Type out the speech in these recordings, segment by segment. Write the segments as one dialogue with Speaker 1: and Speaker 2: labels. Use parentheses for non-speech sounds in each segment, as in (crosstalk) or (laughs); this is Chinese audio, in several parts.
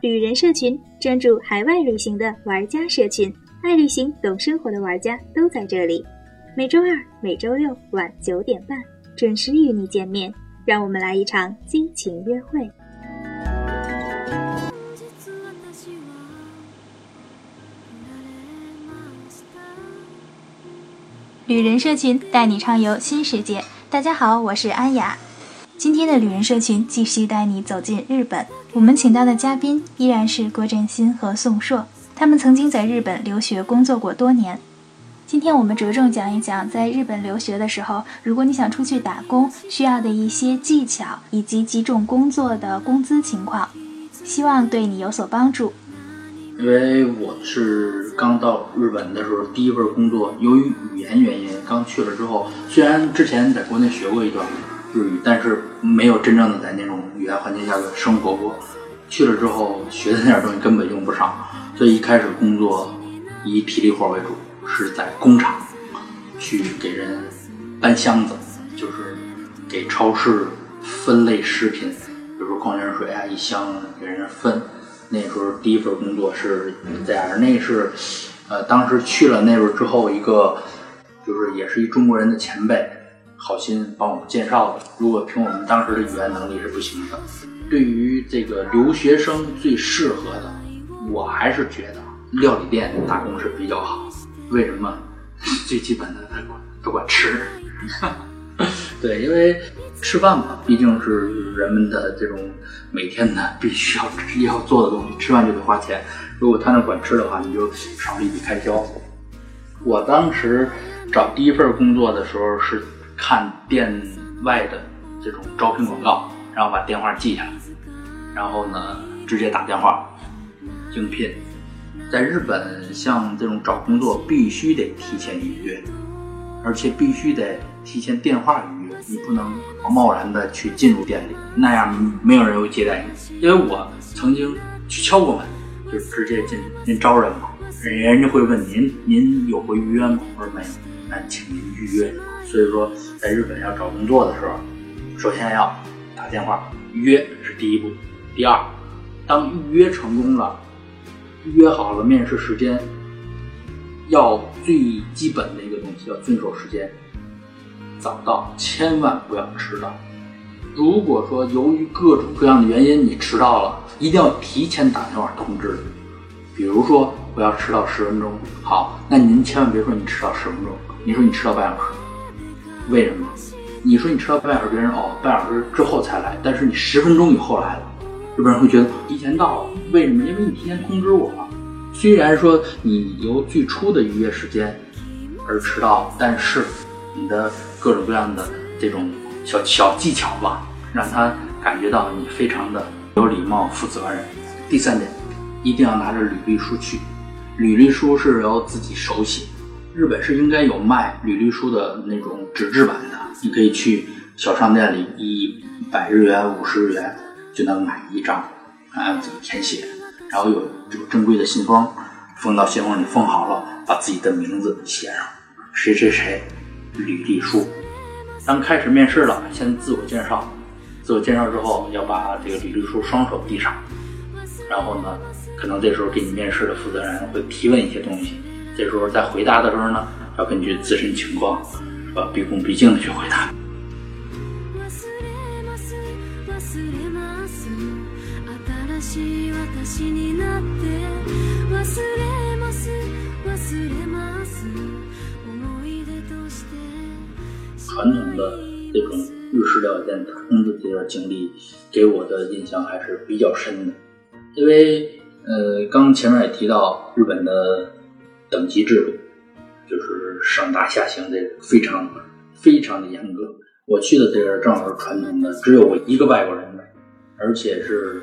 Speaker 1: 旅人社群专注海外旅行的玩家社群，爱旅行、懂生活的玩家都在这里。每周二、每周六晚九点半准时与你见面，让我们来一场激情约会。旅人社群带你畅游新世界。大家好，我是安雅。今天的旅人社群继续带你走进日本。我们请到的嘉宾依然是郭振新和宋硕，他们曾经在日本留学工作过多年。今天我们着重讲一讲在日本留学的时候，如果你想出去打工，需要的一些技巧以及几种工作的工资情况，希望对你有所帮助。
Speaker 2: 因为我是刚到日本的时候，第一份工作，由于语言原因，刚去了之后，虽然之前在国内学过一段日语，但是没有真正的在那种语言环境下的生活过。去了之后，学的那点东西根本用不上，所以一开始工作以体力活为主，是在工厂去给人搬箱子，就是给超市分类食品，比如说矿泉水啊，一箱给人分。那时候第一份工作是在，那是，呃，当时去了那边之后，一个就是也是一中国人的前辈，好心帮我们介绍的。如果凭我们当时的语言能力是不行的。对于这个留学生最适合的，我还是觉得料理店打工是比较好。为什么？最基本的他管 (laughs) 他管吃。对，因为。吃饭嘛，毕竟是人们的这种每天的必须要 (laughs) 要做的东西，吃饭就得花钱。如果他那管吃的话，你就少了一笔开销。我当时找第一份工作的时候是看店外的这种招聘广告，然后把电话记下来，然后呢直接打电话应聘。在日本，像这种找工作必须得提前预约，而且必须得提前电话预约。你不能贸然的去进入店里，那样没有人会接待你。因为我曾经去敲过门，就直接进，您招人吗？人人家会问您，您有过预约吗？我说没有，那请您预约。所以说，在日本要找工作的时候，首先要打电话预约是第一步。第二，当预约成功了，约好了面试时间，要最基本的一个东西要遵守时间。早到，千万不要迟到。如果说由于各种各样的原因你迟到了，一定要提前打电话通知。比如说，我要迟到十分钟，好，那您千万别说你迟到十分钟，你说你迟到半小时。为什么？你说你迟到半小时，别人哦，半小时之后才来，但是你十分钟以后来了，日本人会觉得提前到了。为什么？因为你提前通知我了。虽然说你由最初的预约时间而迟到，但是你的。各种各样的这种小小技巧吧，让他感觉到你非常的有礼貌、负责任。第三点，一定要拿着履历书去，履历书是由自己手写。日本是应该有卖履历书的那种纸质版的，你可以去小商店里一百日元、五十日元就能买一张，啊，自己填写，然后有有正规的信封，封到信封里封好了，把自己的名字写上，谁谁谁。履历书，当开始面试了，先自我介绍，自我介绍之后要把这个履历书双手递上，然后呢，可能这时候给你面试的负责人会提问一些东西，这时候在回答的时候呢，要根据自身情况，是吧，毕恭毕敬的去回答。传统的这种日式料理店打工的这段经历，给我的印象还是比较深的。因为呃，刚前面也提到日本的等级制度，就是上大下行的非常非常的严格。我去的这边正好是传统的，只有我一个外国人的，而且是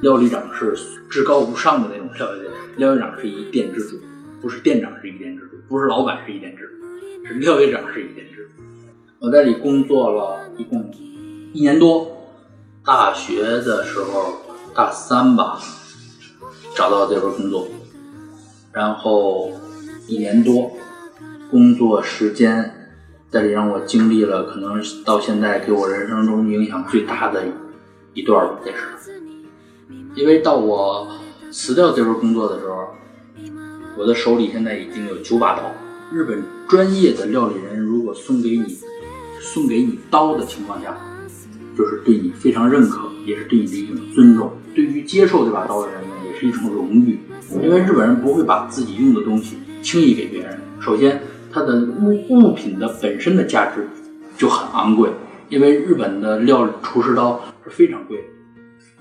Speaker 2: 廖旅长是至高无上的那种料理店，料理长是一店之主，不是店长是一店之主，不是老板是一店之主，是廖旅长是一店之主。我在里工作了一共一年多，大学的时候大三吧，找到这份工作，然后一年多工作时间，在里让我经历了可能到现在给我人生中影响最大的一段吧，这是，因为到我辞掉这份工作的时候，我的手里现在已经有九把刀。日本专业的料理人如果送给你送给你刀的情况下，就是对你非常认可，也是对你的一种尊重。对于接受这把刀的人呢，也是一种荣誉。因为日本人不会把自己用的东西轻易给别人。首先，它的物物品的本身的价值就很昂贵，因为日本的料理厨师刀是非常贵，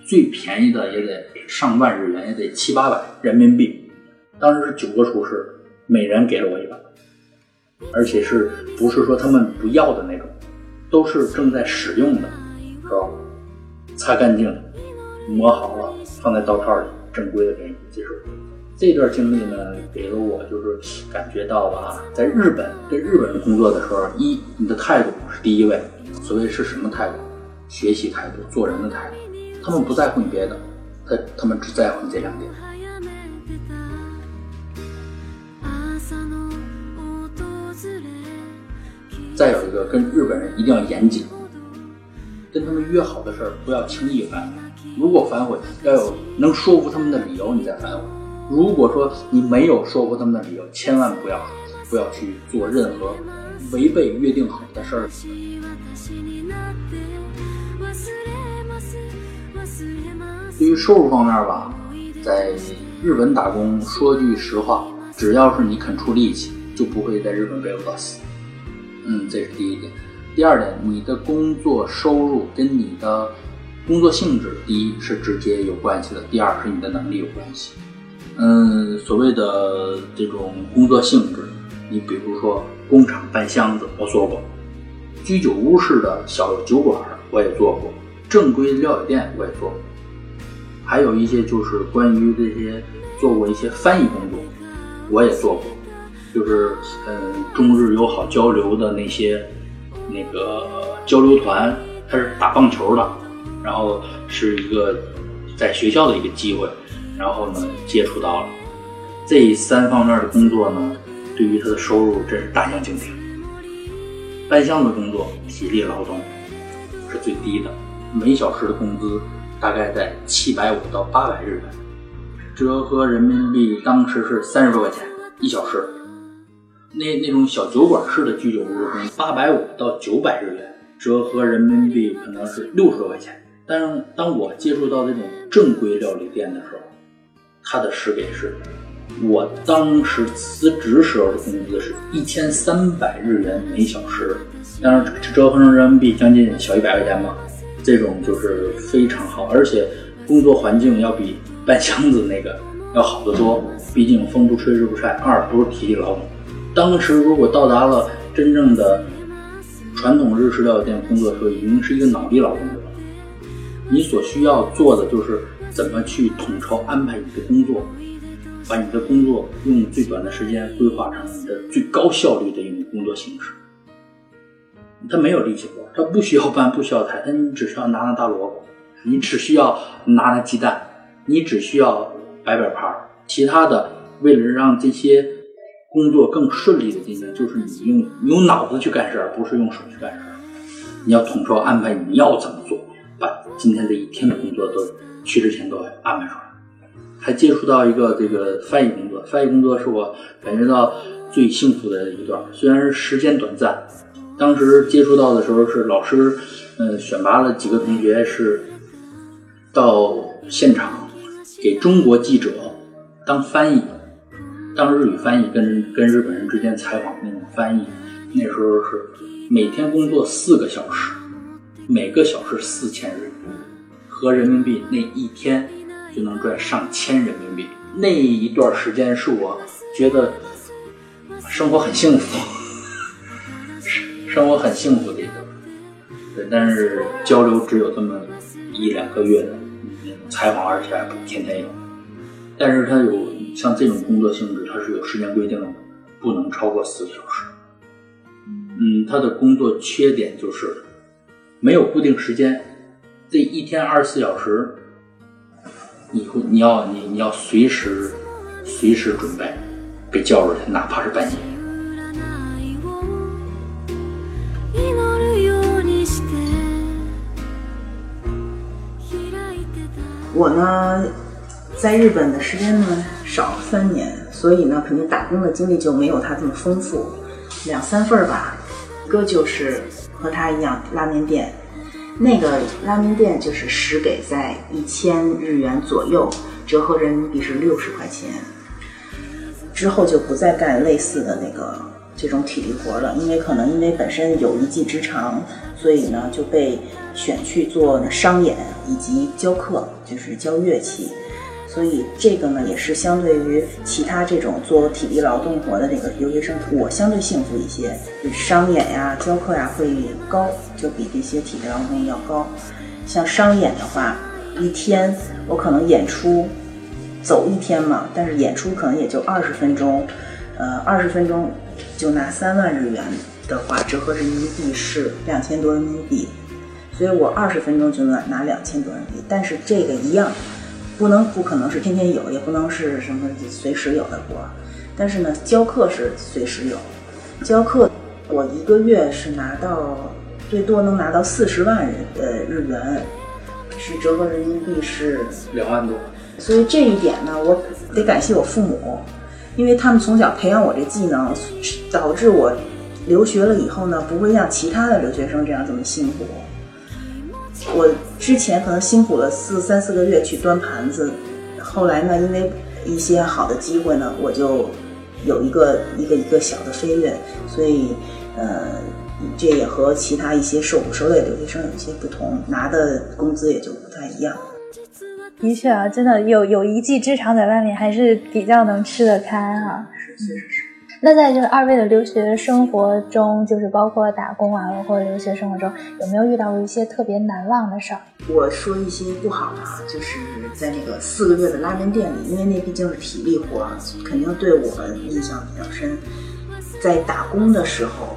Speaker 2: 最便宜的也得上万日元，也得七八百人民币。当时是九个厨师，每人给了我一把，而且是不是说他们不要的那种，都是正在使用的，是吧？擦干净，磨好了，放在刀叉里，正规的给你接受。这段经历呢，给了我就是感觉到吧，在日本跟日本人工作的时候，一你的态度是第一位。所谓是什么态度？学习态度，做人的态度。他们不在乎你别的，他他们只在乎你这两点。再有一个，跟日本人一定要严谨，跟他们约好的事儿不要轻易反悔。如果反悔，要有能说服他们的理由，你再反悔。如果说你没有说服他们的理由，千万不要不要去做任何违背约定好的事儿。对于收入方面吧，在日本打工，说句实话，只要是你肯出力气，就不会在日本被饿死。嗯，这是第一点。第二点，你的工作收入跟你的工作性质，第一是直接有关系的，第二是你的能力有关系。嗯，所谓的这种工作性质，你比如说工厂搬箱子，我做过；居酒屋式的小酒馆，我也做过；正规料理店我也做过。还有一些就是关于这些做过一些翻译工作，我也做过。就是嗯，中日友好交流的那些那个交流团，他是打棒球的，然后是一个在学校的一个机会。然后呢，接触到了这三方面的工作呢，对于他的收入真是大相径庭。搬箱子工作体力劳动是最低的，每小时的工资大概在七百五到八百日元，折合人民币当时是三十多块钱一小时。那那种小酒馆式的居酒屋，可能八百五到九百日元，折合人民币可能是六十多块钱。但是当我接触到这种正规料理店的时候，他的时给是，我当时辞职时候的工资是一千三百日元每小时，当然折合成人民币将近小一百块钱吧。这种就是非常好，而且工作环境要比搬箱子那个要好得多。毕竟风不吹日不晒，二不是体力劳动。当时如果到达了真正的传统日式料理店工作的时候，已经是一个脑力劳动者了。你所需要做的就是。怎么去统筹安排你的工作，把你的工作用最短的时间规划成你的最高效率的一种工作形式？他没有力气活，他不需要搬，不需要抬，他你只需要拿拿大萝卜，你只需要拿拿鸡蛋，你只需要摆摆盘。其他的，为了让这些工作更顺利的进行，就是你用你用脑子去干事儿，不是用手去干事儿。你要统筹安排你要怎么做，把今天这一天的工作都。去之前都安排出来，还接触到一个这个翻译工作。翻译工作是我感觉到最幸福的一段，虽然时间短暂。当时接触到的时候是老师，嗯，选拔了几个同学是到现场给中国记者当翻译，当日语翻译，跟跟日本人之间采访那种翻译。那时候是每天工作四个小时，每个小时四千日元。合人民币那一天就能赚上千人民币，那一段时间是我觉得生活很幸福，(laughs) 生活很幸福的一段。对，但是交流只有这么一两个月的采访，而且还不天天有。但是它有像这种工作性质，它是有时间规定的，不能超过四个小时。嗯，它的工作缺点就是没有固定时间。这一天二十四小时，你会你要你你要随时随时准备被叫出去，哪怕是半夜。
Speaker 3: 我呢，在日本的时间呢少三年，所以呢，肯定打工的经历就没有他这么丰富，两三份儿吧。一个就是和他一样拉面店，那个拉面店就是时给在一千日元左右，折合人民币是六十块钱。之后就不再干类似的那个这种体力活了，因为可能因为本身有一技之长，所以呢就被选去做商演以及教课，就是教乐器。所以这个呢也是相对于其他这种做体力劳动活的这个留学生，我相对幸福一些，就商演呀、教课呀会高，就比这些体力劳动要高。像商演的话，一天我可能演出。走一天嘛，但是演出可能也就二十分钟，呃，二十分钟就拿三万日元的话，折合人民币是两千多人民币，所以我二十分钟就能拿两千多人民币。但是这个一样，不能不可能是天天有，也不能是什么随时有的活。但是呢，教课是随时有，教课我一个月是拿到最多能拿到四十万日呃日元，是折合人民币是
Speaker 2: 两万多。
Speaker 3: 所以这一点呢，我得感谢我父母，因为他们从小培养我这技能，导致我留学了以后呢，不会像其他的留学生这样这么辛苦。我之前可能辛苦了四三四个月去端盘子，后来呢，因为一些好的机会呢，我就有一个一个一个小的飞跃，所以呃，这也和其他一些受苦受累的留学生有一些不同，拿的工资也就不太一样。
Speaker 1: 的确啊，真的有有一技之长在外面，还是比较能吃得开哈。
Speaker 3: 是，确实是。
Speaker 1: 那在就是二位的留学生活中，就是包括打工啊，或者留学生活中，有没有遇到过一些特别难忘的事儿？
Speaker 3: 我说一些不好的啊，就是在那个四个月的拉面店里，因为那毕竟是体力活，肯定对我印象比较深。在打工的时候，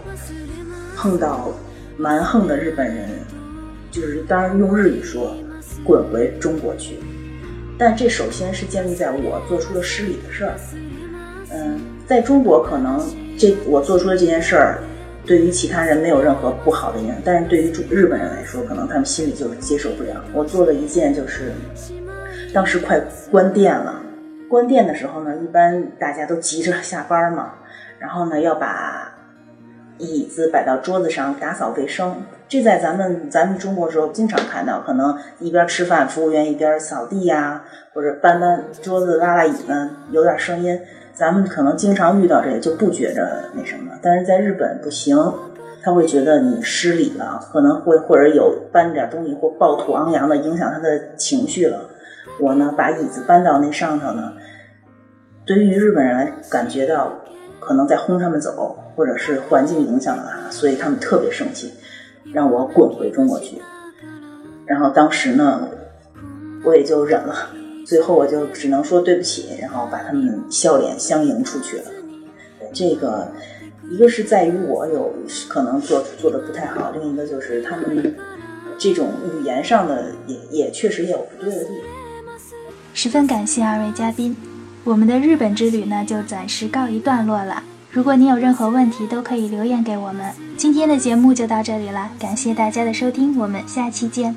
Speaker 3: 碰到蛮横的日本人，就是当然用日语说。滚回中国去，但这首先是建立在我做出了失礼的事儿。嗯，在中国可能这我做出的这件事儿，对于其他人没有任何不好的影响，但是对于日本人来说，可能他们心里就是接受不了。我做了一件就是，当时快关店了，关店的时候呢，一般大家都急着下班嘛，然后呢要把。椅子摆到桌子上打扫卫生，这在咱们咱们中国时候经常看到，可能一边吃饭，服务员一边扫地呀，或者搬搬桌子、拉拉椅子，有点声音。咱们可能经常遇到这个，就不觉着那什么。但是在日本不行，他会觉得你失礼了，可能会或者有搬点东西或暴吐昂扬的，影响他的情绪了。我呢，把椅子搬到那上头呢，对于日本人来感觉到。可能在轰他们走，或者是环境影响了他，所以他们特别生气，让我滚回中国去。然后当时呢，我也就忍了，最后我就只能说对不起，然后把他们笑脸相迎出去了。这个一个是在于我有可能做做的不太好，另一个就是他们这种语言上的也也确实有不对的地方。
Speaker 1: 十分感谢二位嘉宾。我们的日本之旅呢，就暂时告一段落了。如果你有任何问题，都可以留言给我们。今天的节目就到这里了，感谢大家的收听，我们下期见。